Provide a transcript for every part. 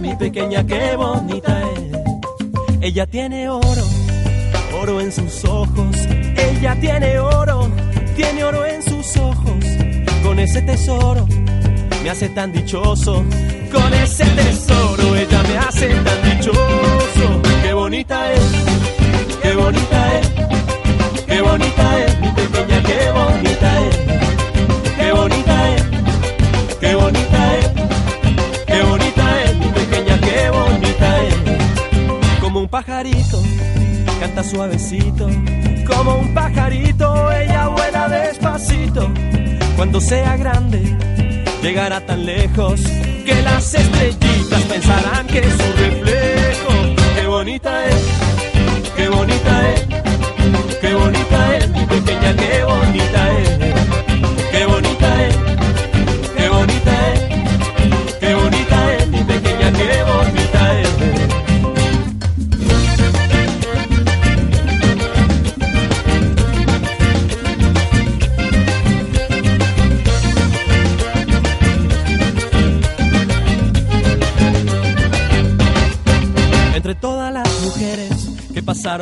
Mi pequeña, qué bonita es. Ella tiene oro, oro en sus ojos. Ella tiene oro, tiene oro en sus ojos. Con ese tesoro me hace tan dichoso. Con ese tesoro ella me hace tan dichoso. Qué bonita es, qué bonita es, qué bonita es suavecito, como un pajarito, ella vuela despacito. Cuando sea grande, llegará tan lejos que las estrellitas pensarán que es su reflejo. Qué bonita es, qué bonita es, qué bonita es mi pequeña, qué bonita es,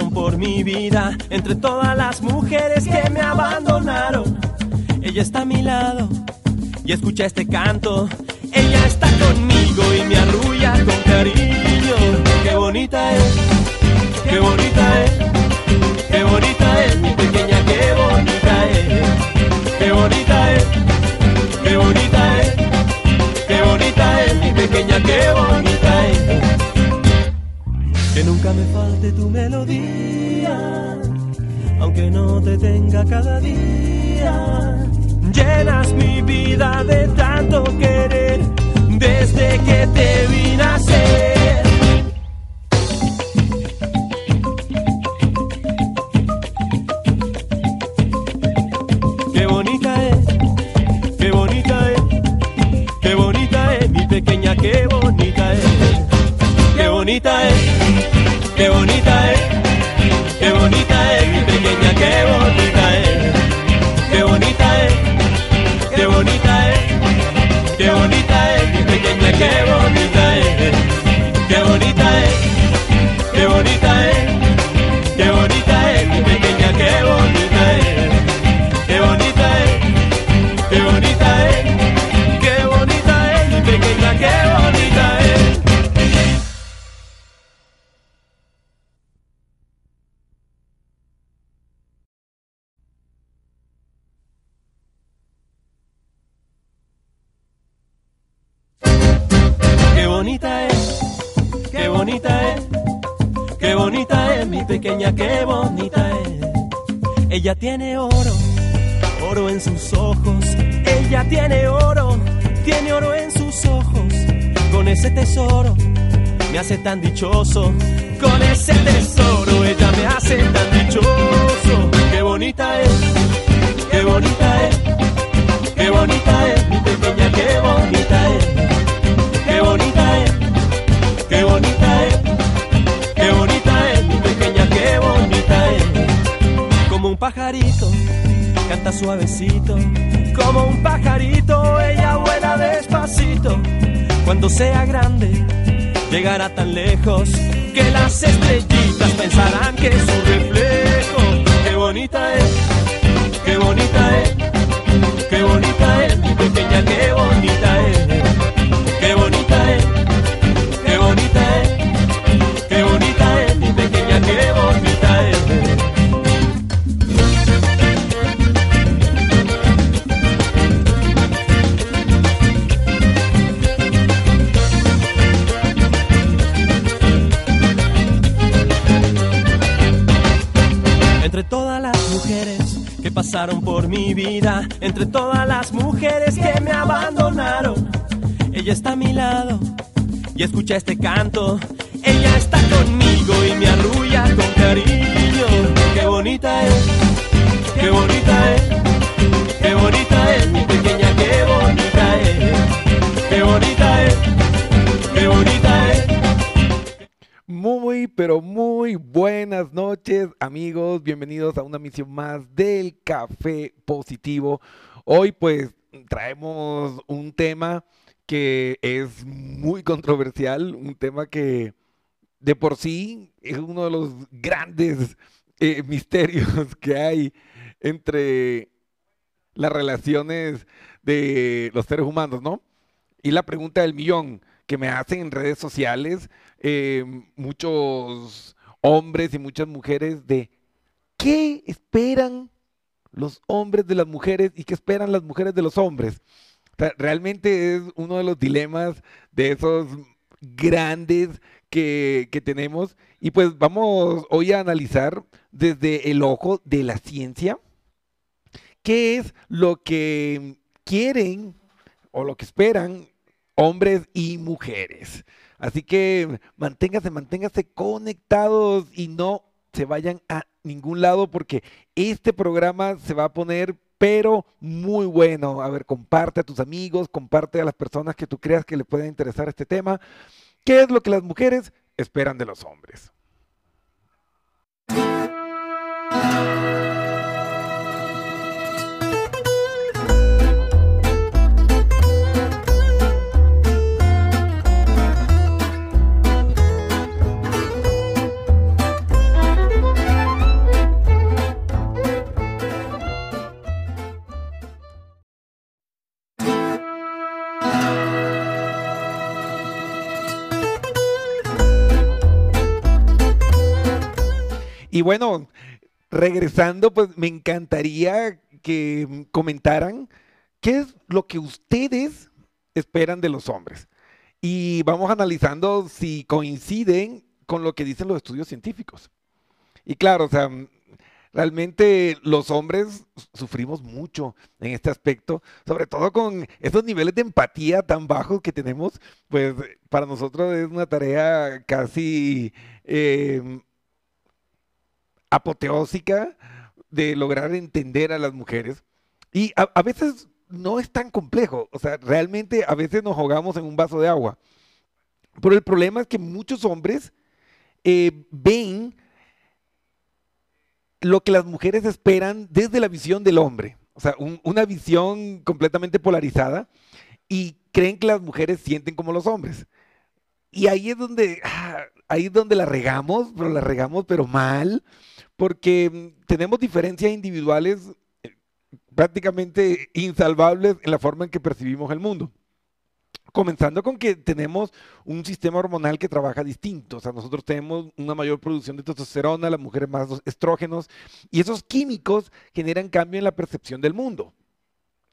por mi vida, entre todas las mujeres que me abandonaron, ella está a mi lado y escucha este canto. Ella está conmigo y me arrulla con cariño. Qué bonita es, qué bonita es, qué bonita es mi pequeña, qué bonita es, qué bonita es, qué bonita es, qué bonita es mi pequeña, qué bonita nunca me falte tu melodía, aunque no te tenga cada día. Llenas mi vida de tanto querer desde que te vi nacer. Tiene oro, oro en sus ojos. Ella tiene oro, tiene oro en sus ojos. Con ese tesoro me hace tan dichoso. Cuando sea grande, llegará tan lejos que las estrellitas pensarán que es su reflejo. Qué bonita es, y escucha este canto. Ella está conmigo y me arrulla con cariño. Qué bonita es, qué bonita es, qué bonita es mi pequeña, qué bonita es, qué bonita es, qué bonita es. Muy, pero muy buenas noches, amigos. Bienvenidos a una misión más del Café Positivo. Hoy, pues, traemos un tema que es muy controversial, un tema que de por sí es uno de los grandes eh, misterios que hay entre las relaciones de los seres humanos, ¿no? Y la pregunta del millón que me hacen en redes sociales eh, muchos hombres y muchas mujeres de qué esperan los hombres de las mujeres y qué esperan las mujeres de los hombres. Realmente es uno de los dilemas de esos grandes que, que, tenemos. Y pues vamos hoy a analizar desde el ojo de la ciencia qué es lo que quieren o lo que esperan hombres y mujeres. Así que manténgase, manténgase conectados y no se vayan a ningún lado porque este programa se va a poner pero muy bueno. A ver, comparte a tus amigos, comparte a las personas que tú creas que le pueda interesar este tema. ¿Qué es lo que las mujeres esperan de los hombres? Y bueno, regresando, pues me encantaría que comentaran qué es lo que ustedes esperan de los hombres. Y vamos analizando si coinciden con lo que dicen los estudios científicos. Y claro, o sea, realmente los hombres sufrimos mucho en este aspecto, sobre todo con esos niveles de empatía tan bajos que tenemos, pues para nosotros es una tarea casi eh, apoteósica de lograr entender a las mujeres. Y a, veces no es tan complejo, o sea, realmente a veces nos ahogamos en un vaso de agua. Pero el problema es que muchos hombres eh, ven lo que las mujeres esperan desde la visión del hombre, o sea, una visión completamente polarizada y creen que las mujeres sienten como los hombres. Y ahí es donde, ah, ahí es donde la regamos, pero la regamos pero mal, porque mm, tenemos diferencias individuales eh, prácticamente insalvables en la forma en que percibimos el mundo. Comenzando con que tenemos un sistema hormonal que trabaja distinto. O sea, nosotros tenemos una mayor producción de testosterona, las mujeres más estrógenos, y esos químicos generan cambio en la percepción del mundo.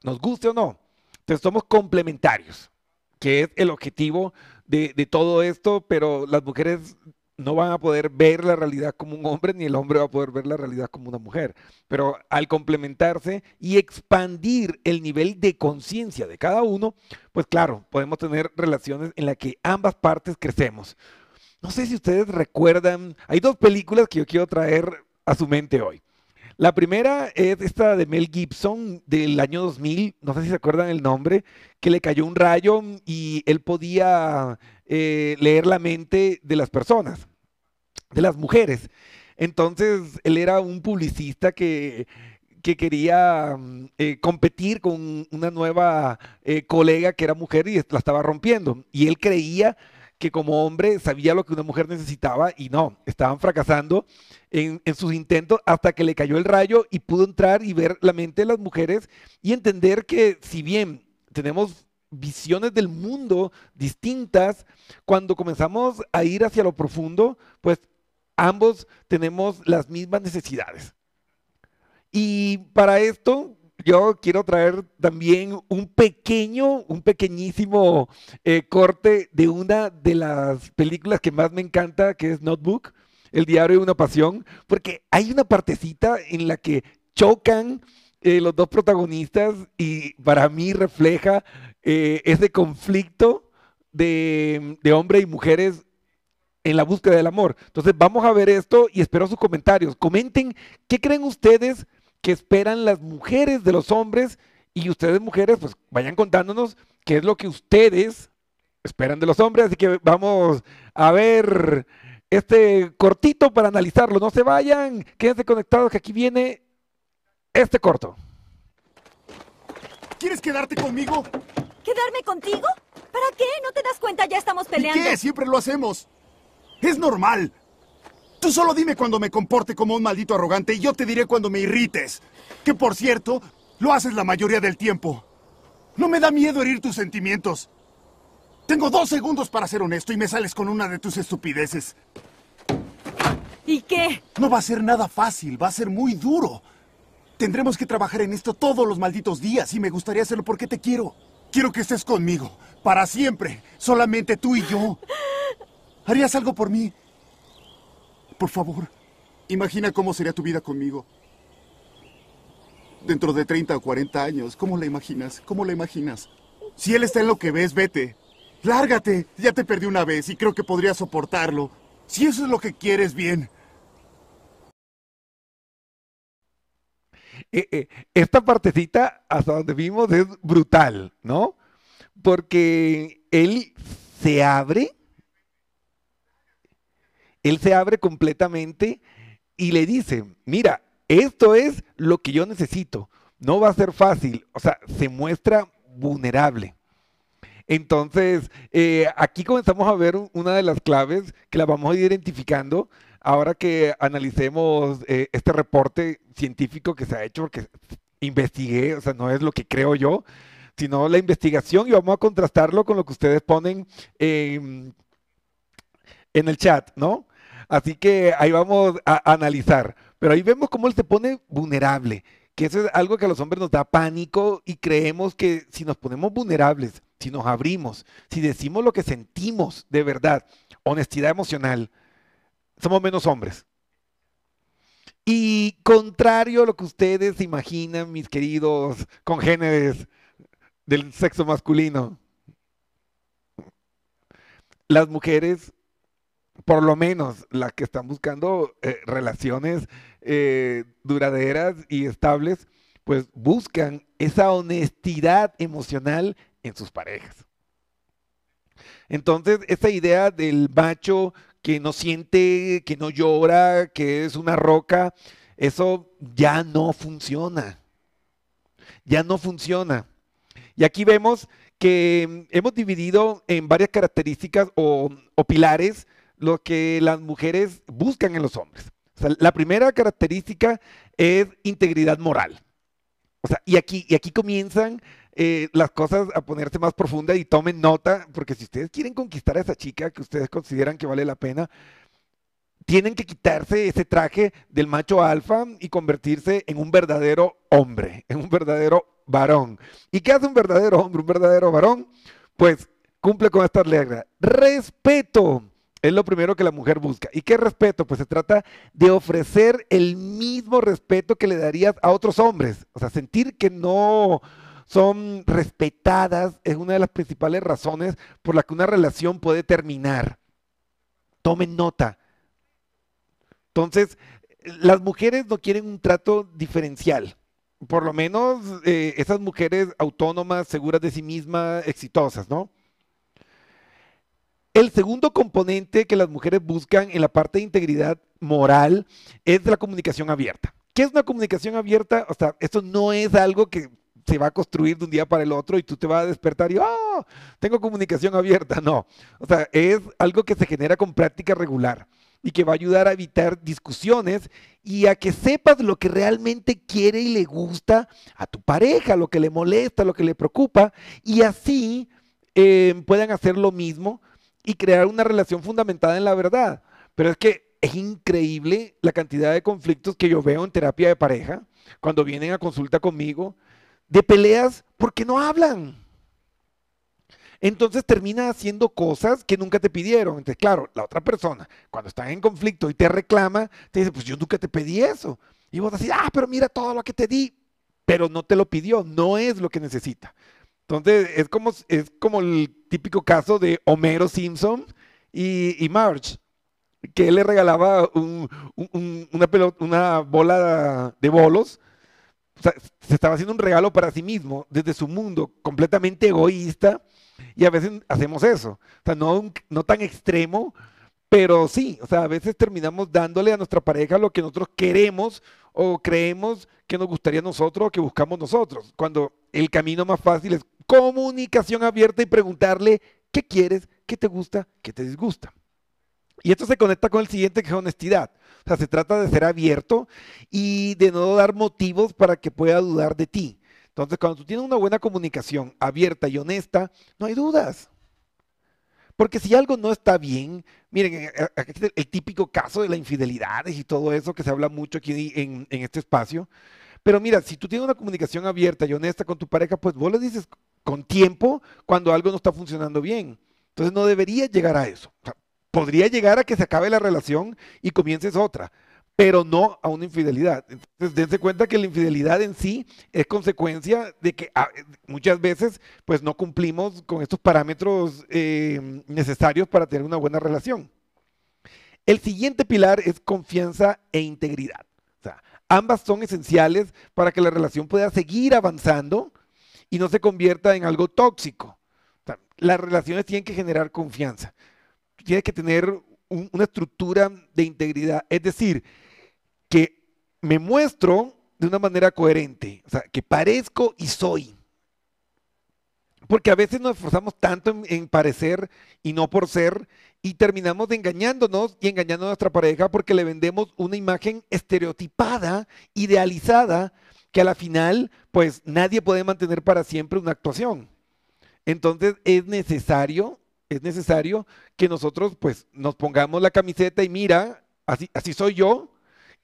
Nos guste o no. Entonces somos complementarios, que es el objetivo de, de todo esto, pero las mujeres no van a poder ver la realidad como un hombre, ni el hombre va a poder ver la realidad como una mujer. Pero al complementarse y expandir el nivel de conciencia de cada uno, pues claro, podemos tener relaciones en las que ambas partes crecemos. No sé si ustedes recuerdan, hay dos películas que yo quiero traer a su mente hoy. La primera es esta de Mel Gibson del año 2000, no sé si se acuerdan el nombre, que le cayó un rayo y él podía eh, leer la mente de las personas, de las mujeres. Entonces, él era un publicista que, quería mm, eh, competir con una nueva eh, colega que era mujer y la estaba rompiendo. Y él creía que como hombre sabía lo que una mujer necesitaba y no, estaban fracasando en, en, sus intentos hasta que le cayó el rayo y pudo entrar y ver la mente de las mujeres y entender que si bien tenemos visiones del mundo distintas, cuando comenzamos a ir hacia lo profundo, pues ambos tenemos las mismas necesidades. Y para esto yo quiero traer también un pequeño, un pequeñísimo eh, corte de una de las películas que más me encanta, que es Notebook, El diario de una pasión, porque hay una partecita en la que chocan eh, los dos protagonistas y para mí refleja eh, ese conflicto de, de hombres y mujeres en la búsqueda del amor. Entonces vamos a ver esto y espero sus comentarios. Comenten qué creen ustedes que esperan las mujeres de los hombres y ustedes mujeres pues vayan contándonos qué es lo que ustedes esperan de los hombres. Así que vamos a ver este cortito para analizarlo. No se vayan, quédense conectados que aquí viene este corto. ¿Quieres quedarte conmigo? ¿Quedarme contigo? peleando. ¿Qué? Siempre lo hacemos. Es normal. Tú solo dime cuando me comporte como un maldito arrogante y yo te diré cuando me irrites. Que por cierto, lo haces la mayoría del tiempo. No me da miedo herir tus sentimientos. Tengo dos segundos para ser honesto y me sales con una de tus estupideces. ¿Y qué? No va a ser nada fácil, va a ser muy duro. Tendremos que trabajar en esto todos los malditos días y me gustaría hacerlo porque te quiero. Quiero que estés conmigo, para siempre, solamente tú y yo. ¿Harías algo por mí? Por favor, imagina cómo sería tu vida conmigo. Dentro de 30 o 40 años, ¿cómo la imaginas? ¿Cómo la imaginas? Si él está en lo que ves, vete. Lárgate. Ya te perdí una vez y creo que podría soportarlo. Si eso es lo que quieres, bien. Eh, eh, esta partecita, hasta donde vimos, es brutal, ¿no? Porque él se abre, él se abre completamente y le dice, mira, esto es lo que yo necesito, no va a ser fácil, o sea, se muestra vulnerable. Entonces, eh, aquí comenzamos a ver una de las claves que la vamos a ir identificando ahora que analicemos eh, este reporte científico que se ha hecho, porque investigué, o sea, no es lo que creo yo, sino la investigación y vamos a contrastarlo con lo que ustedes ponen en el chat, ¿no? Así que ahí vamos a analizar. Pero ahí vemos cómo él se pone vulnerable, que eso es algo que a los hombres nos da pánico y creemos que si nos ponemos vulnerables, si nos abrimos, si decimos lo que sentimos de verdad, honestidad emocional, somos menos hombres. Y contrario a lo que ustedes imaginan, mis queridos congéneres del sexo masculino, las mujeres, por lo menos las que están buscando eh, relaciones eh, duraderas y estables, pues buscan esa honestidad emocional en sus parejas. Entonces, esa idea del macho que no siente, que no llora, que es una roca, eso ya no funciona. Ya no funciona. Y aquí vemos que hemos dividido en varias características o, pilares lo que las mujeres buscan en los hombres. la primera característica es integridad moral. O sea, y aquí, y aquí comienzan eh, las cosas a ponerse más profundas y tomen nota, porque si ustedes quieren conquistar a esa chica que ustedes consideran que vale la pena, tienen que quitarse ese traje del macho alfa y convertirse en un verdadero hombre, en un verdadero varón. ¿Y qué hace un verdadero hombre, un verdadero varón? Pues cumple con estas reglas. Respeto. Es lo primero que la mujer busca. ¿Y qué respeto? Pues se trata de ofrecer el mismo respeto que le darías a otros hombres. O sea, sentir que no, son respetadas, es una de las principales razones por la que una relación puede terminar. Tomen nota. Entonces, las mujeres no quieren un trato diferencial. Por lo menos eh, esas mujeres autónomas, seguras de sí mismas, exitosas, ¿no? El segundo componente que las mujeres buscan en la parte de integridad moral es la comunicación abierta. ¿Qué es una comunicación abierta? O sea, esto no es algo que se va a construir de un día para el otro y tú te vas a despertar y, oh, tengo comunicación abierta. No, o sea, es algo que se genera con práctica regular y que va a ayudar a evitar discusiones y a que sepas lo que realmente quiere y le gusta a tu pareja, lo que le molesta, lo que le preocupa, y así eh, puedan hacer lo mismo y crear una relación fundamentada en la verdad. Pero es que es increíble la cantidad de conflictos que yo veo en terapia de pareja cuando vienen a consulta conmigo de peleas porque no hablan. Entonces termina haciendo cosas que nunca te pidieron. Entonces, claro, la otra persona, cuando está en conflicto y te reclama, te dice, pues yo nunca te pedí eso. Y vos decís, ah, pero mira todo lo que te di. Pero no te lo pidió, no es lo que necesita. Entonces, es como, es como el típico caso de Homero Simpson y, Marge, que él le regalaba una, una bola de bolos se estaba haciendo un regalo para sí mismo, desde su mundo, completamente egoísta, y a veces hacemos eso. O sea, no, no tan extremo, pero sí, o sea, a veces terminamos dándole a nuestra pareja lo que nosotros queremos o creemos que nos gustaría a nosotros o que buscamos nosotros, cuando el camino más fácil es comunicación abierta y preguntarle qué quieres, qué te gusta, qué te disgusta. Y esto se conecta con el siguiente, que es honestidad. O sea, se trata de ser abierto y de no dar motivos para que pueda dudar de ti. Entonces, cuando tú tienes una buena comunicación abierta y honesta, no hay dudas. Porque si algo no está bien, miren, eh, eh, el típico caso de la infidelidad y todo eso que se habla mucho aquí en, en este espacio. Pero mira, si tú tienes una comunicación abierta y honesta con tu pareja, pues vos le dices con tiempo cuando algo no está funcionando bien. Entonces no debería llegar a eso. Podría llegar a que se acabe la relación y comiences otra, pero no a una infidelidad. Entonces, dense cuenta que la infidelidad en sí es consecuencia de que ah, muchas veces pues no cumplimos con estos parámetros eh, necesarios para tener una buena relación. El siguiente pilar es confianza e integridad. Ambas son esenciales para que la relación pueda seguir avanzando y no se convierta en algo tóxico. O sea, las relaciones tienen que generar confianza tienes que tener una estructura de integridad. Es decir, que me muestro de una manera coherente, o sea, que parezco y soy. Porque a veces nos esforzamos tanto en, parecer y no por ser y terminamos engañándonos y engañando a nuestra pareja porque le vendemos una imagen estereotipada, idealizada, que a la final pues nadie puede mantener para siempre una actuación. Entonces es necesario es necesario que nosotros pues nos pongamos la camiseta y mira, así, así soy yo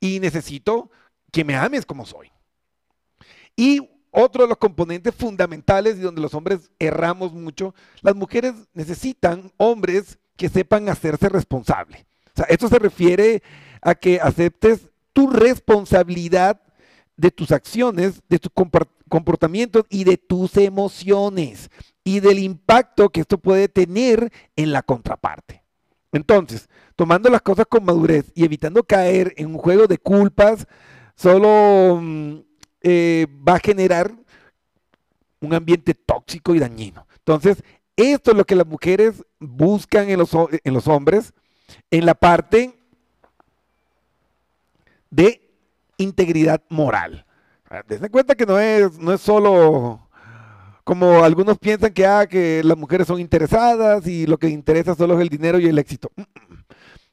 y necesito que me ames como soy. Y otro de los componentes fundamentales y donde los hombres erramos mucho, las mujeres necesitan hombres que sepan hacerse responsable. O sea, esto se refiere a que aceptes tu responsabilidad de tus acciones, de tus comportamientos y de tus emociones y del impacto que esto puede tener en la contraparte. Entonces, tomando las cosas con madurez y evitando caer en un juego de culpas, solo mm, eh, va a generar un ambiente tóxico y dañino. Entonces, esto es lo que las mujeres buscan en los, en los hombres en la parte de integridad moral. Desde cuenta que no es, no es solo como algunos piensan que, ah, que las mujeres son interesadas y lo que interesa solo es el dinero y el éxito. Mm, mm.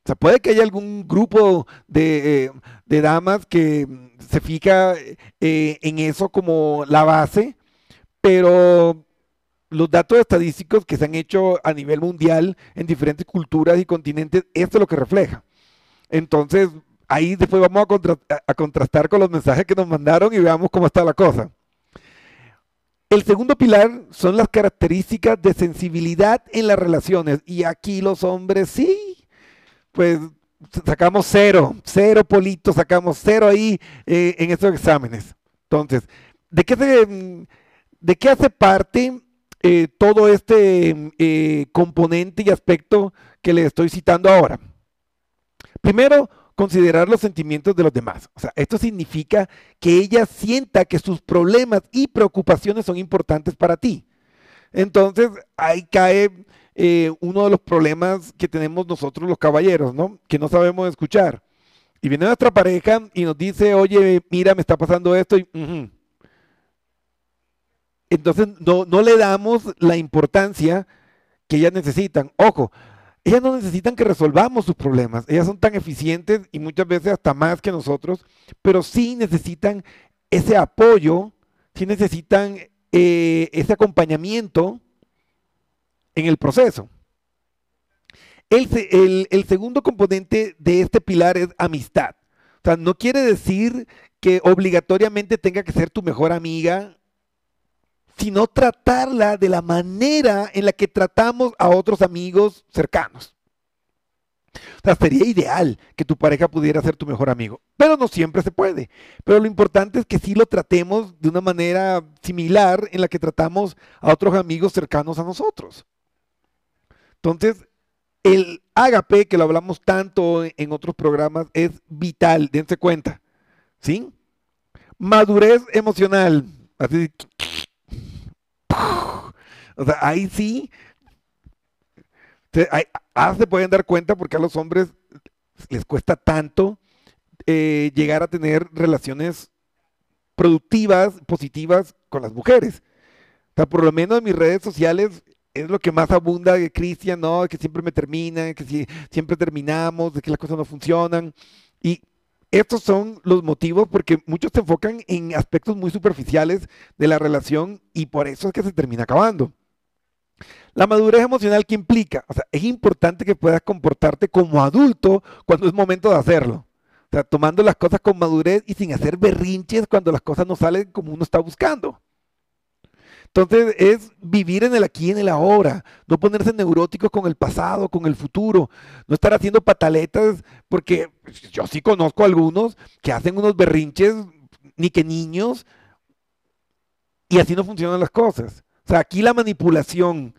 O sea, puede que haya algún grupo de, eh, damas que se fija eh, en eso como la base, pero los datos estadísticos que se han hecho a nivel mundial en diferentes culturas y continentes, esto es lo que refleja. Entonces, ahí después vamos a, contrastar con los mensajes que nos mandaron y veamos cómo está la cosa. El segundo pilar son las características de sensibilidad en las relaciones. Y aquí los hombres sí, pues sacamos cero, cero politos, sacamos cero ahí eh, en estos exámenes. Entonces, ¿de qué, de qué hace parte eh, todo este eh, componente y aspecto que le estoy citando ahora? Primero, considerar los sentimientos de los demás. O sea, esto significa que ella sienta que sus problemas y preocupaciones son importantes para ti. Entonces, ahí cae eh, uno de los problemas que tenemos nosotros los caballeros, ¿no? Que no sabemos escuchar. Y viene nuestra pareja y nos dice, oye, mira, me está pasando esto. Entonces, no, no le damos la importancia que ellas necesitan. Ojo, ellas no necesitan que resolvamos sus problemas. Ellas son tan eficientes y muchas veces hasta más que nosotros, pero sí necesitan ese apoyo, sí necesitan eh, ese acompañamiento en el proceso. El, el segundo componente de este pilar es amistad. O sea, no quiere decir que obligatoriamente tenga que ser tu mejor amiga sino tratarla de la manera en la que tratamos a otros amigos cercanos. O sea, sería ideal que tu pareja pudiera ser tu mejor amigo, pero no siempre se puede. Pero lo importante es que sí lo tratemos de una manera similar en la que tratamos a otros amigos cercanos a nosotros. Entonces, el ágape, que lo hablamos tanto en otros programas, es vital, dense cuenta. ¿Sí? Madurez emocional. Así, o sea, ahí sí, ahí, se pueden dar cuenta porque a los hombres les cuesta tanto eh, llegar a tener relaciones productivas, positivas con las mujeres. O sea, por lo menos en mis redes sociales es lo que más abunda de Cristian, ¿no? Que siempre me terminan, que si, siempre terminamos, de que las cosas no funcionan. Y estos son los motivos porque muchos se enfocan en aspectos muy superficiales de la relación y por eso es que se termina acabando. La madurez emocional que implica, o sea, es importante que puedas comportarte como adulto cuando es momento de hacerlo. O sea, tomando las cosas con madurez y sin hacer berrinches cuando las cosas no salen como uno está buscando. Entonces es vivir en el aquí y en el ahora, no ponerse neuróticos con el pasado, con el futuro, no estar haciendo pataletas, porque yo sí conozco algunos que hacen unos berrinches, ni que niños, y así no funcionan las cosas. O sea, aquí la manipulación,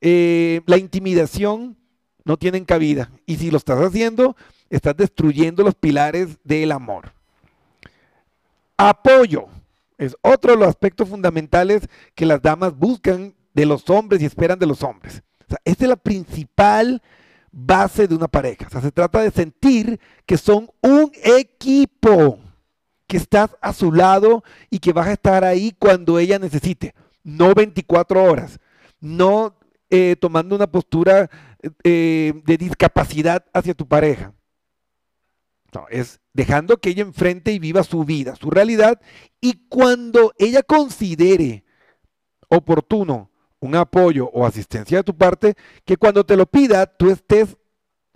eh, la intimidación no tienen cabida. Y si lo estás haciendo, estás destruyendo los pilares del amor. Apoyo es otro de los aspectos fundamentales que las damas buscan de los hombres y esperan de los hombres. O sea, esta es la principal base de una pareja. O sea, se trata de sentir que son un equipo, que estás a su lado y que vas a estar ahí cuando ella necesite, no 24 horas, no eh, tomando una postura eh, de discapacidad hacia tu pareja. No, es dejando que ella enfrente y viva su vida, su realidad, y cuando ella considere oportuno un apoyo o asistencia de tu parte, que cuando te lo pida tú estés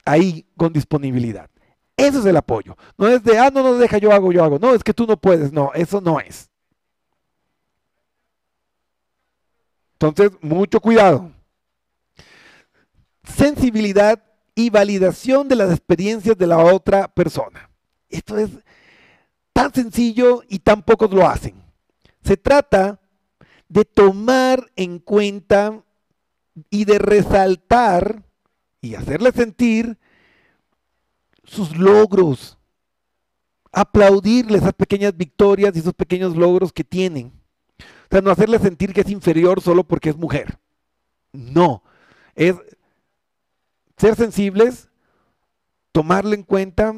ahí con disponibilidad. Eso es el apoyo. No es de, ah, no, no, deja, yo hago, yo hago. No, es que tú no puedes. No, eso no es. Entonces, mucho cuidado. Sensibilidad y validación de las experiencias de la otra persona. Esto es tan sencillo y tan pocos lo hacen. Se trata de tomar en cuenta y de resaltar y hacerle sentir sus logros, aplaudirle esas pequeñas victorias y esos pequeños logros que tienen. O sea, no hacerle sentir que es inferior solo porque es mujer. No, es ser sensibles, tomarle en cuenta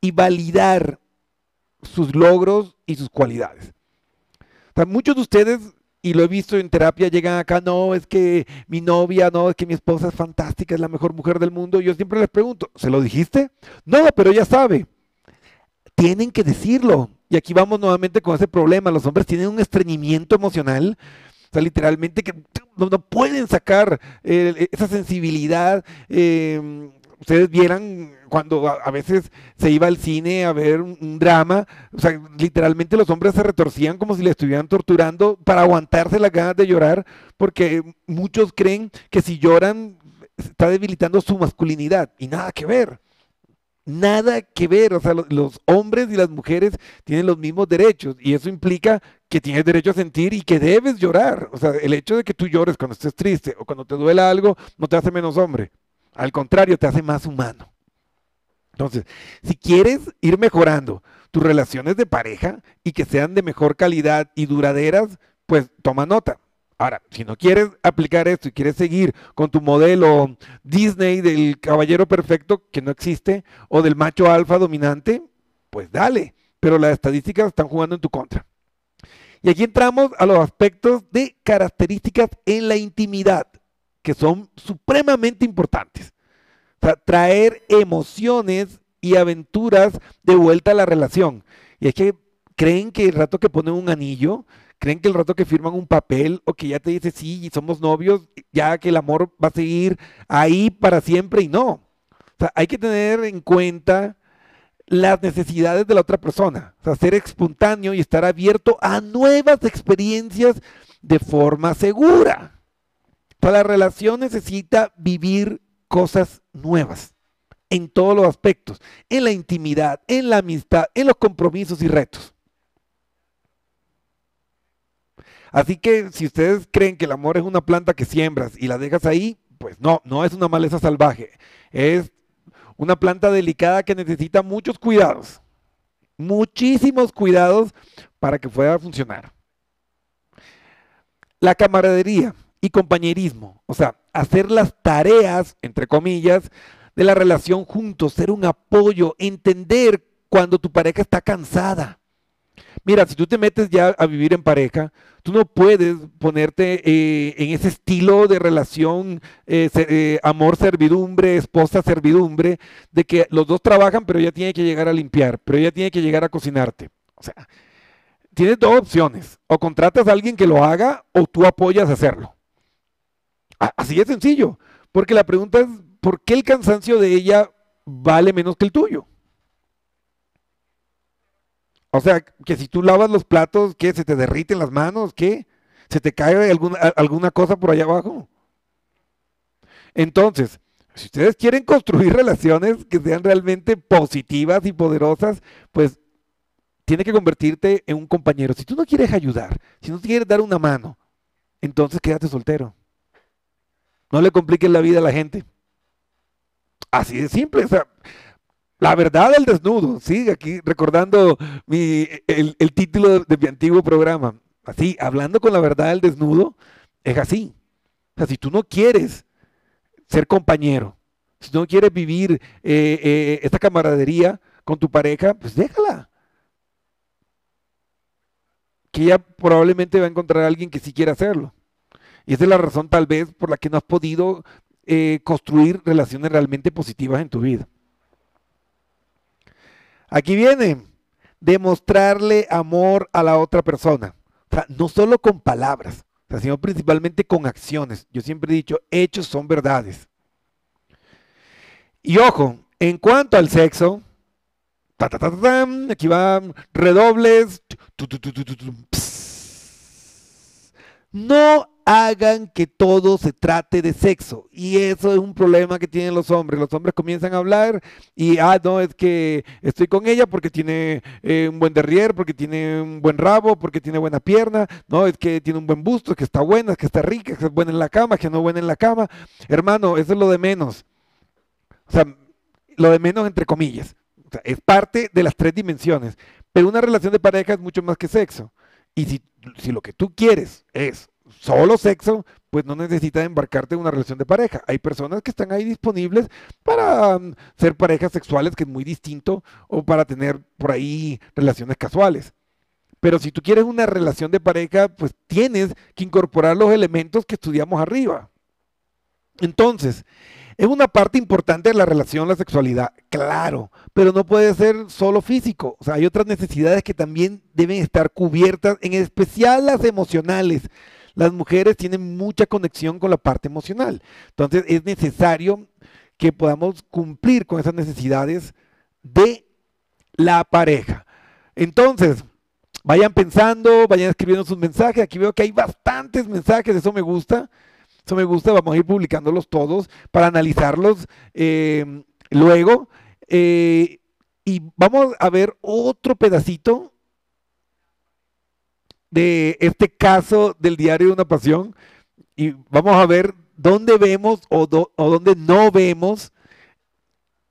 y validar sus logros y sus cualidades. muchos de ustedes, y lo he visto en terapia, llegan acá, no, es que mi novia, no, es que mi esposa es fantástica, es la mejor mujer del mundo. Yo siempre les pregunto, ¿se lo dijiste? No, pero ella sabe. Tienen que decirlo. Y aquí vamos nuevamente con ese problema. Los hombres tienen un estreñimiento emocional literalmente que no, pueden sacar eh, esa sensibilidad. Eh, ustedes vieran cuando a, veces se iba al cine a ver un, drama, o sea, literalmente los hombres se retorcían como si le estuvieran torturando para aguantarse las ganas de llorar, porque muchos creen que si lloran está debilitando su masculinidad y nada que ver. Nada que ver, o sea, los hombres y las mujeres tienen los mismos derechos y eso implica que tienes derecho a sentir y que debes llorar. O sea, el hecho de que tú llores cuando estés triste o cuando te duela algo no te hace menos hombre. Al contrario, te hace más humano. Entonces, si quieres ir mejorando tus relaciones de pareja y que sean de mejor calidad y duraderas, pues toma nota. Ahora, si no quieres aplicar esto y quieres seguir con tu modelo Disney del caballero perfecto que no existe o del macho alfa dominante, pues dale. Pero las estadísticas están jugando en tu contra. Y aquí entramos a los aspectos de características en la intimidad, que son supremamente importantes. O sea, traer emociones y aventuras de vuelta a la relación. Y es que creen que el rato que ponen un anillo, creen que el rato que firman un papel o que ya te dice sí, somos novios, ya que el amor va a seguir ahí para siempre y no. O sea, hay que tener en cuenta las necesidades de la otra persona. O sea, ser espontáneo y estar abierto a nuevas experiencias de forma segura. O la relación necesita vivir cosas nuevas en todos los aspectos, en la intimidad, en la amistad, en los compromisos y retos. Así que si ustedes creen que el amor es una planta que siembras y la dejas ahí, pues no, no es una maleza salvaje. Es una planta delicada que necesita muchos cuidados, muchísimos cuidados para que pueda funcionar. La camaradería y compañerismo, o sea, hacer las tareas, entre comillas, de la relación juntos, ser un apoyo, entender cuando tu pareja está cansada, Mira, si tú te metes ya a vivir en pareja, tú no puedes ponerte eh, en ese estilo de relación eh, eh, amor-servidumbre, esposa-servidumbre, de que los dos trabajan, pero ella tiene que llegar a limpiar, pero ella tiene que llegar a cocinarte. O sea, tienes dos opciones. O contratas a alguien que lo haga o tú apoyas a hacerlo. Así de sencillo. Porque la pregunta es, ¿por qué el cansancio de ella vale menos que el tuyo? O sea, que si tú lavas los platos, ¿qué? ¿Se te derriten las manos? ¿Qué? ¿Se te cae alguna, alguna cosa por allá abajo? Entonces, si ustedes quieren construir relaciones que sean realmente positivas y poderosas, pues tiene que convertirte en un compañero. Si tú no quieres ayudar, si no quieres dar una mano, entonces quédate soltero. No le compliques la vida a la gente. Así de simple. O sea, la verdad del desnudo. Sí, aquí recordando mi, el, título de, de mi antiguo programa. Así, hablando con la verdad del desnudo, es así. O sea, si tú no quieres ser compañero, si no quieres vivir eh, eh, esta camaradería con tu pareja, pues déjala. Que ella probablemente va a encontrar a alguien que sí quiera hacerlo. Y esa es la razón tal vez por la que no has podido eh, construir relaciones realmente positivas en tu vida. Aquí viene, demostrarle amor a la otra persona. O sea, no solo con palabras, sino principalmente con acciones. Yo siempre he dicho, hechos son verdades. Y ojo, en cuanto al sexo, ta, ta, ta, aquí van redobles. No hagan que todo se trate de sexo. Y eso es un problema que tienen los hombres. Los hombres comienzan a hablar y, ah, no, es que estoy con ella porque tiene eh, un buen derrier, porque tiene un buen rabo, porque tiene buena pierna. No, es que tiene un buen busto, es que está buena, es que está rica, es que es buena en la cama, que no es buena en la cama. Hermano, eso es lo de menos. O sea, lo de menos entre comillas. Es parte de las tres dimensiones. Pero una relación de pareja es mucho más que sexo. Y si, si lo que tú quieres es solo sexo, pues no necesitas embarcarte en una relación de pareja. Hay personas que están ahí disponibles para um, ser parejas sexuales, que es muy distinto, o para tener por ahí relaciones casuales. Pero si tú quieres una relación de pareja, pues tienes que incorporar los elementos que estudiamos arriba. Entonces, es una parte importante de la relación, la sexualidad, claro, pero no puede ser solo físico. O sea, hay otras necesidades que también deben estar cubiertas, en especial las emocionales. Las mujeres tienen mucha conexión con la parte emocional. Entonces, es necesario que podamos cumplir con esas necesidades de la pareja. Entonces, vayan pensando, vayan escribiendo sus mensajes. Aquí veo que hay bastantes mensajes, eso me gusta. Eso me gusta, vamos a ir publicándolos todos para analizarlos eh, luego. Eh, y vamos a ver otro pedacito de este caso del diario de una pasión. Y vamos a ver dónde vemos o, do, o dónde no vemos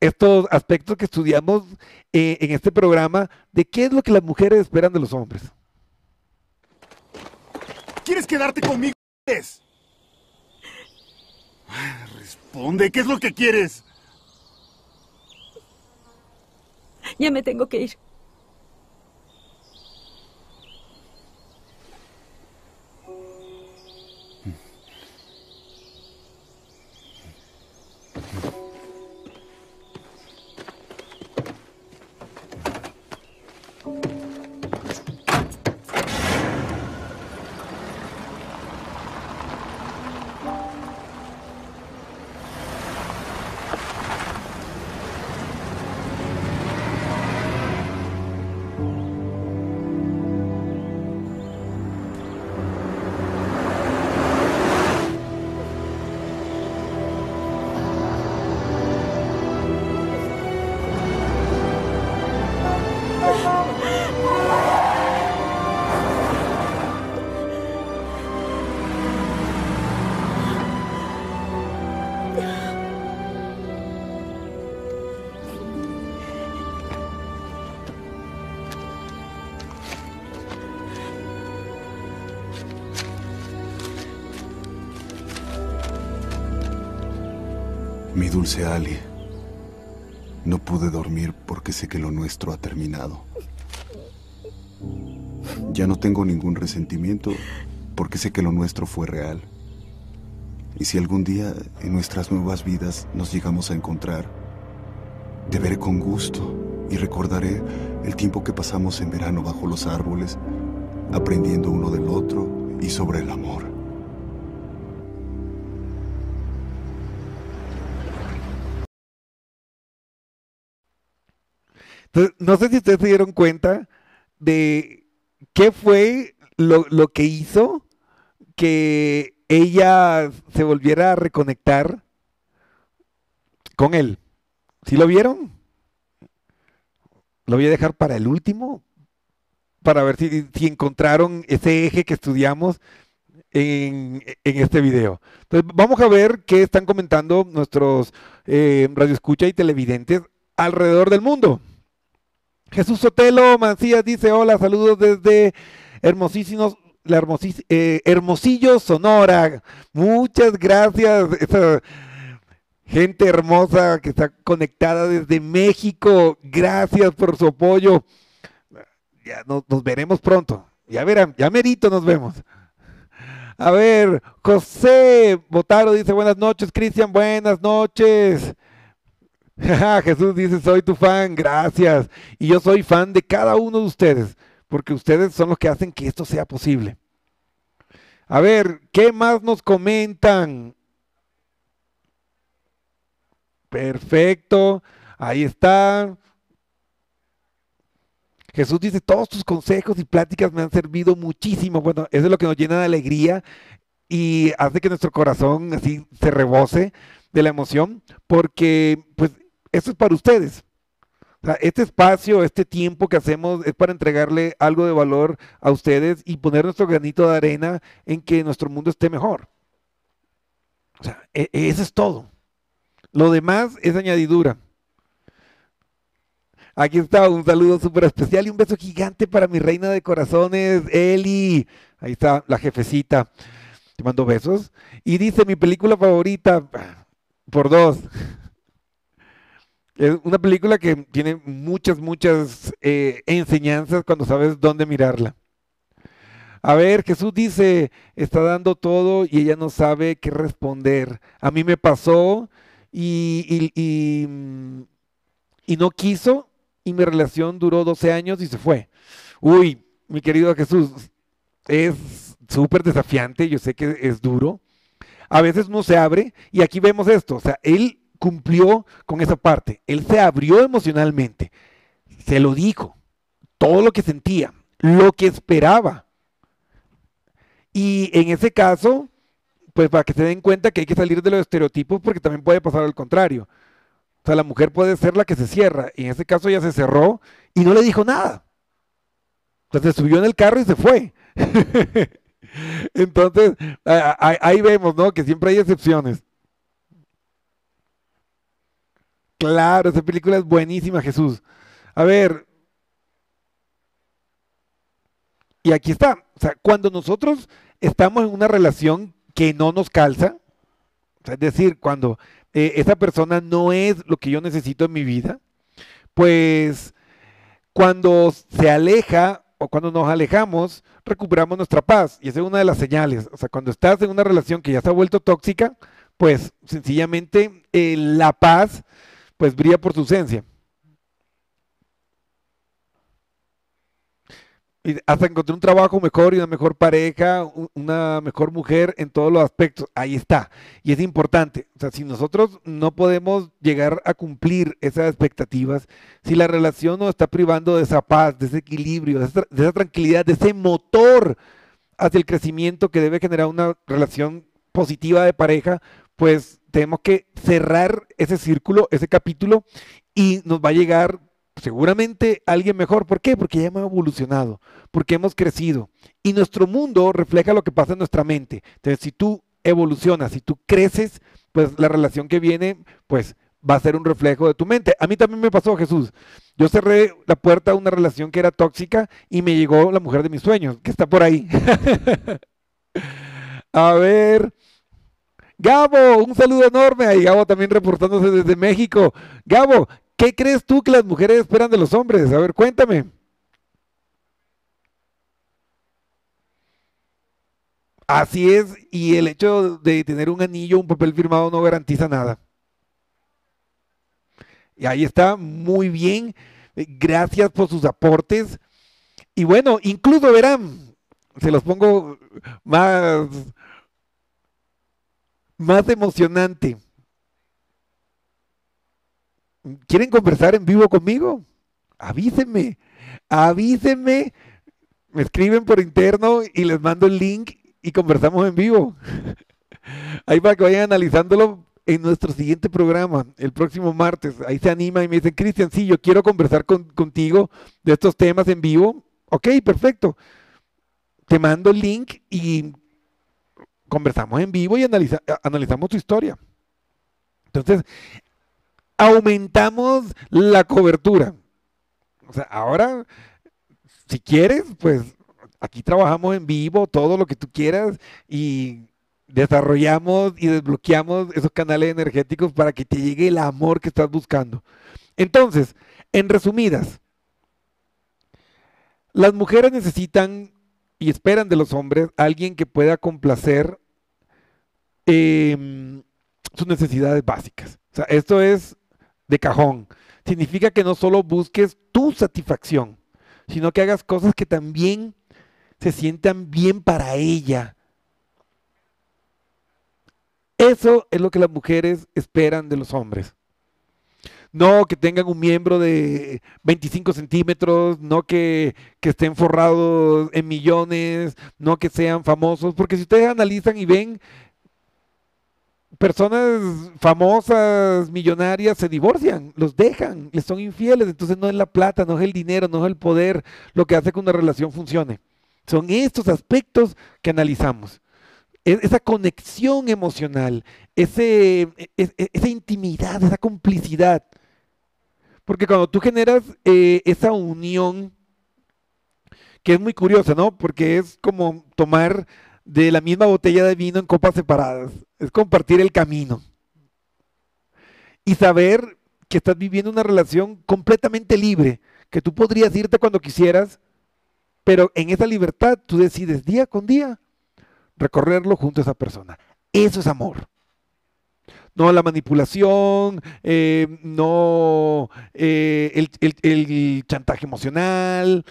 estos aspectos que estudiamos eh, en este programa de qué es lo que las mujeres esperan de los hombres. ¿Quieres quedarte conmigo? Responde, ¿qué es lo que quieres? Ya me tengo que ir. Dulce Ali. No pude dormir porque sé que lo nuestro ha terminado. Ya no tengo ningún resentimiento porque sé que lo nuestro fue real. Y si algún día en nuestras nuevas vidas nos llegamos a encontrar, te veré con gusto y recordaré el tiempo que pasamos en verano bajo los árboles, aprendiendo uno del otro y sobre el amor. Entonces, no sé si ustedes se dieron cuenta de qué fue lo, que hizo que ella se volviera a reconectar con él. ¿Sí lo vieron? Lo voy a dejar para el último, para ver si, encontraron ese eje que estudiamos en, en este video. Entonces, vamos a ver qué están comentando nuestros eh, radioescucha y televidentes alrededor del mundo. Jesús Sotelo Mancías dice, hola, saludos desde hermosísimos, la hermosis- eh, Hermosillo, Sonora. Muchas gracias, esa gente hermosa que está conectada desde México. Gracias por su apoyo. Ya nos, nos veremos pronto. Ya verán, ya merito nos vemos. A ver, José Botaro dice buenas noches, Cristian, buenas noches. Jesús dice, soy tu fan, gracias. Y yo soy fan de cada uno de ustedes, porque ustedes son los que hacen que esto sea posible. A ver, ¿qué más nos comentan? Perfecto, ahí está. Jesús dice, todos tus consejos y pláticas me han servido muchísimo. Bueno, eso es lo que nos llena de alegría y hace que nuestro corazón así se rebose de la emoción, porque pues eso es para ustedes. O sea, este espacio, este tiempo que hacemos es para entregarle algo de valor a ustedes y poner nuestro granito de arena en que nuestro mundo esté mejor. O sea, e- eso es todo. Lo demás es añadidura. Aquí está un saludo súper especial y un beso gigante para mi reina de corazones, Eli. Ahí está la jefecita. Te mando besos. Y dice mi película favorita, por dos. Es una película que tiene muchas, muchas eh, enseñanzas cuando sabes dónde mirarla. A ver, Jesús dice, está dando todo y ella no sabe qué responder. A mí me pasó y, y- y, mm, y no quiso y mi relación duró 12 años y se fue. Uy, mi querido Jesús, es súper desafiante, yo sé que es duro. A veces uno se abre y aquí vemos esto, o sea, él cumplió con esa parte, él se abrió emocionalmente, se lo dijo, todo lo que sentía, lo que esperaba. Y en ese caso, pues para que se den cuenta que hay que salir de los estereotipos porque también puede pasar al contrario. O sea, la mujer puede ser la que se cierra. Y en ese caso ya se cerró y no le dijo nada. Entonces se subió en el carro y se fue. Entonces, ahí vemos, ¿no? Que siempre hay excepciones. Claro, esa película es buenísima, Jesús. A ver. Y aquí está. O sea, cuando nosotros estamos en una relación que no nos calza, es decir, cuando eh, esa persona no es lo que yo necesito en mi vida, pues cuando se aleja o cuando nos alejamos, recuperamos nuestra paz. Y esa es una de las señales. O sea, cuando estás en una relación que ya se ha vuelto tóxica, pues sencillamente eh, la paz pues brilla por su ausencia. Y hasta encontrar un trabajo mejor y una mejor pareja, una mejor mujer en todos los aspectos. Ahí está. Y es importante. O sea, si nosotros no podemos llegar a cumplir esas expectativas, si la relación nos está privando de esa paz, de ese equilibrio, de esa, de esa tranquilidad, de ese motor hacia el crecimiento que debe generar una relación positiva de pareja, pues tenemos que cerrar ese círculo, ese capítulo, y nos va a llegar seguramente alguien mejor. ¿Por qué? Porque ya hemos evolucionado, porque hemos crecido. Y nuestro mundo refleja lo que pasa en nuestra mente. Entonces, si tú evolucionas, si tú creces, pues la relación que viene, pues va a ser un reflejo de tu mente. A mí también me pasó, Jesús. Yo cerré la puerta a una relación que era tóxica y me llegó la mujer de mis sueños, que está por ahí. a ver. Gabo, un saludo enorme. Ahí Gabo también reportándose desde México. Gabo, ¿qué crees tú que las mujeres esperan de los hombres? A ver, cuéntame. Así es, y el hecho de tener un anillo, un papel firmado no garantiza nada. Y ahí está, muy bien. Gracias por sus aportes. Y bueno, incluso verán, se los pongo más, más emocionante. ¿Quieren conversar en vivo conmigo? Avísenme, avísenme, me escriben por interno y les mando el link y conversamos en vivo. Ahí para que vayan analizándolo en nuestro siguiente programa, el próximo martes. Ahí se anima y me dicen, Cristian, sí, yo quiero conversar contigo de estos temas en vivo. Ok, perfecto. Te mando el link y conversamos en vivo y analizamos tu historia. Entonces, aumentamos la cobertura. O sea, ahora, si quieres, pues aquí trabajamos en vivo, todo lo que tú quieras y desarrollamos y desbloqueamos esos canales energéticos para que te llegue el amor que estás buscando. Entonces, en resumidas, las mujeres necesitan y esperan de los hombres alguien que pueda complacer em, sus necesidades básicas. O sea, esto es de cajón. Significa que no solo busques tu satisfacción, sino que hagas cosas que también se sientan bien para ella eso es lo que las mujeres esperan de los hombres. No que tengan un miembro de 25 centímetros, no que, estén forrados en millones, no que sean famosos, porque si ustedes analizan y ven, personas famosas, millonarias, se divorcian, los dejan, les son infieles, entonces no es la plata, no es el dinero, no es el poder lo que hace que una relación funcione. Son estos aspectos que analizamos. E-, esa conexión emocional, ese, e-, e-, esa intimidad, esa complicidad. Porque cuando tú generas eh, esa unión, que es muy curiosa, ¿no? Porque es como tomar de la misma botella de vino en copas separadas, es compartir el camino. Y saber que estás viviendo una relación completamente libre, que tú podrías irte cuando quisieras, pero en esa libertad tú decides día con día recorrerlo junto a esa persona. Eso es amor. No la manipulación, eh, no eh, el, el chantaje emocional,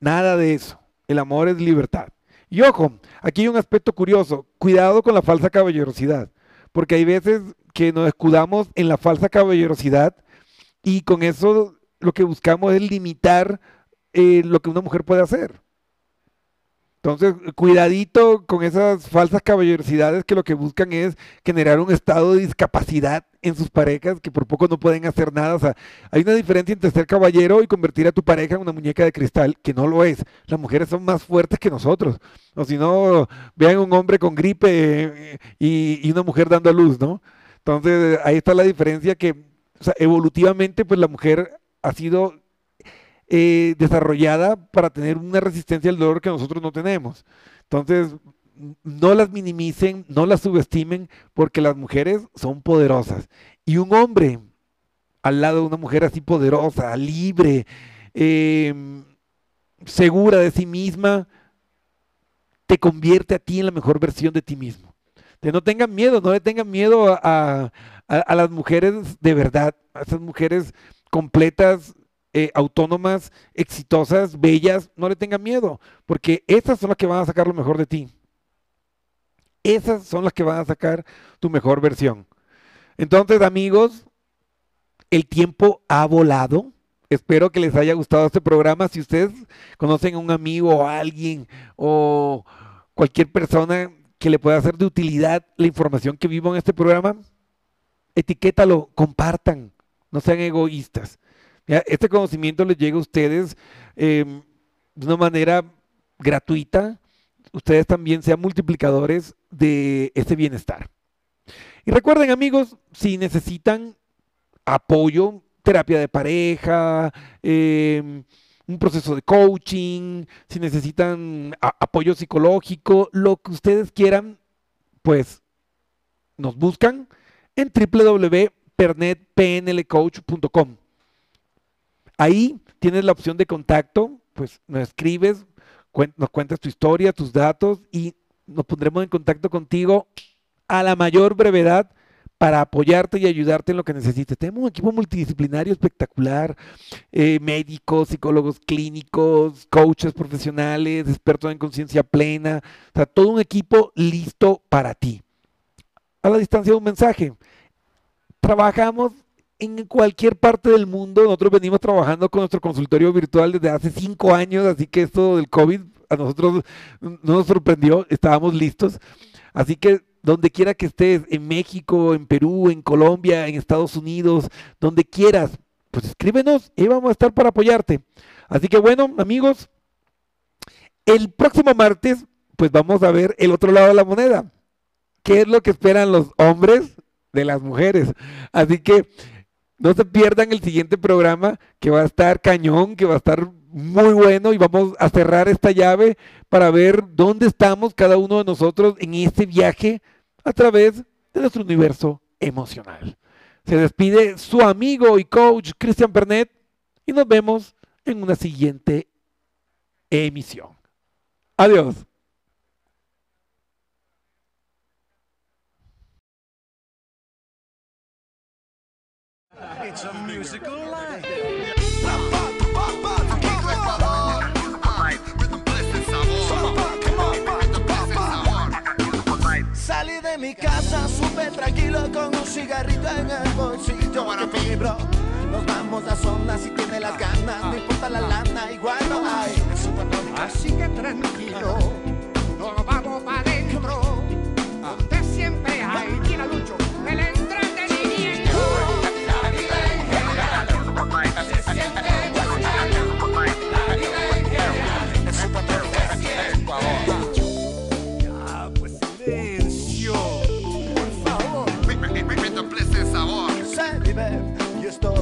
nada de eso. El amor es libertad. Y ojo, aquí hay un aspecto curioso. Cuidado con la falsa caballerosidad. Porque hay veces que nos escudamos en la falsa caballerosidad y con eso lo que buscamos es limitar eh, lo que una mujer puede hacer. Entonces, cuidadito con esas falsas caballerosidades que lo que buscan es generar un estado de discapacidad en sus parejas que por poco no pueden hacer nada. O sea, hay una diferencia entre ser caballero y convertir a tu pareja en una muñeca de cristal, que no lo es. Las mujeres son más fuertes que nosotros. O si no, vean un hombre con gripe eh, y, una mujer dando a luz, ¿no? Entonces, ahí está la diferencia que, o sea, evolutivamente, pues la mujer ha sido eh, desarrollada para tener una resistencia al dolor que nosotros no tenemos. Entonces, no las minimicen, no las subestimen, porque las mujeres son poderosas. Y un hombre al lado de una mujer así poderosa, libre, em, segura de sí misma, te convierte a ti en la mejor versión de ti mismo. Que no tengan miedo, no le tengan miedo a, a las mujeres de verdad, a esas mujeres completas, eh, autónomas, exitosas, bellas, no le tengan miedo, porque esas son las que van a sacar lo mejor de ti. Esas son las que van a sacar tu mejor versión. Entonces, amigos, el tiempo ha volado. Espero que les haya gustado este programa. Si ustedes conocen a un amigo o a alguien o cualquier persona que le pueda hacer de utilidad la información que vivo en este programa, etiquétalo, compartan, no sean egoístas este conocimiento les llega a ustedes em, de una manera gratuita. Ustedes también sean multiplicadores de ese bienestar. Y recuerden amigos, si necesitan apoyo, terapia de pareja, em, un proceso de coaching, si necesitan apoyo psicológico, lo que ustedes quieran, pues nos buscan en www.pernetpnlcoach.com. Ahí tienes la opción de contacto, pues nos escribes, nos cuentas tu historia, tus datos y nos pondremos en contacto contigo a la mayor brevedad para apoyarte y ayudarte en lo que necesites. Tenemos un equipo multidisciplinario espectacular, eh, médicos, psicólogos clínicos, coaches profesionales, expertos en conciencia plena, o sea, todo un equipo listo para ti. A la distancia de un mensaje. Trabajamos en cualquier parte del mundo. Nosotros venimos trabajando con nuestro consultorio virtual desde hace cinco años, así que esto del COVID a nosotros no nos sorprendió, estábamos listos. Así que donde quiera que estés, en México, en Perú, en Colombia, en Estados Unidos, donde quieras, pues escríbenos y vamos a estar para apoyarte. Así que bueno, amigos, el próximo martes, pues vamos a ver el otro lado de la moneda. ¿Qué es lo que esperan los hombres de las mujeres? Así que no se pierdan el siguiente programa que va a estar cañón, que va a estar muy bueno y vamos a cerrar esta llave para ver dónde estamos cada uno de nosotros en este viaje a través de nuestro universo emocional. Se despide su amigo y coach Cristian Pernet y nos vemos en una siguiente emisión. Adiós. It's a musical life. Salí de mi casa súper tranquilo con un cigarrito en el bolsillo que mi bro. Nos vamos a zona si tiene las ganas, no importa la lana, igual no hay. Así que tranquilo, nos vamos para adentro, donde siempre hay.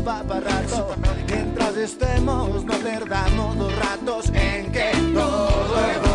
Va. Mientras estemos, no perdamos los ratos en que todo.